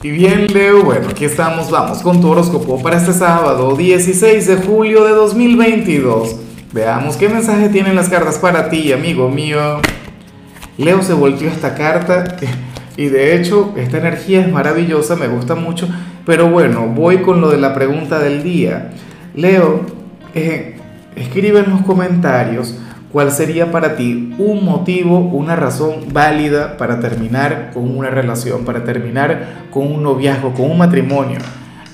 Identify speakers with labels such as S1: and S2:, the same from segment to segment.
S1: Y bien, Leo, bueno, aquí estamos, vamos con tu horóscopo para este sábado, 16 de julio de 2022. Veamos qué mensaje tienen las cartas para ti, amigo mío. Leo se volteó esta carta y de hecho esta energía es maravillosa, me gusta mucho, pero bueno, voy con lo de la pregunta del día. Leo, eh, escribe en los comentarios ¿Cuál sería para ti un motivo, una razón válida para terminar con una relación, para terminar con un noviazgo, con un matrimonio?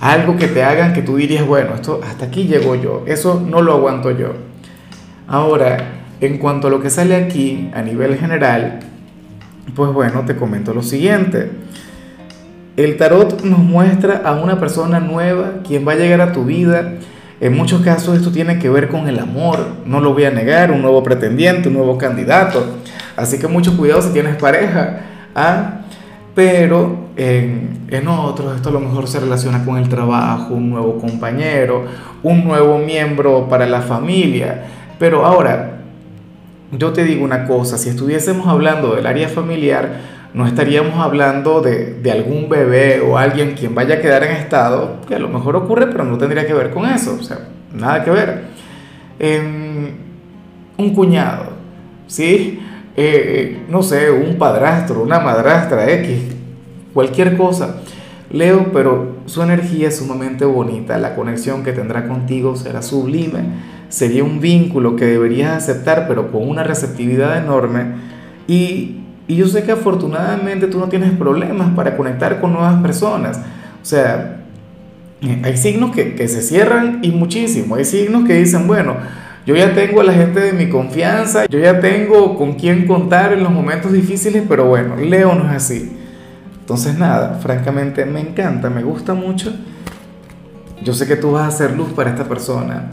S1: Algo que te hagan que tú dirías, bueno, esto hasta aquí llego yo, eso no lo aguanto yo. Ahora, en cuanto a lo que sale aquí a nivel general, pues bueno, te comento lo siguiente. El tarot nos muestra a una persona nueva, quien va a llegar a tu vida, en muchos casos esto tiene que ver con el amor, no lo voy a negar, un nuevo pretendiente, un nuevo candidato. Así que mucho cuidado si tienes pareja. ¿ah? Pero en, en otros esto a lo mejor se relaciona con el trabajo, un nuevo compañero, un nuevo miembro para la familia. Pero ahora, yo te digo una cosa, si estuviésemos hablando del área familiar, no estaríamos hablando de, de, algún bebé o alguien quien vaya a quedar en estado, que a lo mejor ocurre, pero no tendría que ver con eso, o sea, nada que ver. un cuñado, ¿sí? Eh, eh, no sé, un padrastro, una madrastra, X, cualquier cosa. Leo, pero su energía es sumamente bonita, la conexión que tendrá contigo será sublime, sería un vínculo que deberías aceptar, pero con una receptividad enorme. Y y yo sé que afortunadamente tú no tienes problemas para conectar con nuevas personas. O sea, hay signos que, que, se cierran y muchísimo. Hay signos que dicen, bueno, yo ya tengo a la gente de mi confianza, yo ya tengo con quién contar en los momentos difíciles, pero bueno, Leo no es así. Entonces nada, francamente me encanta, me gusta mucho. Yo sé que tú vas a hacer luz para esta persona.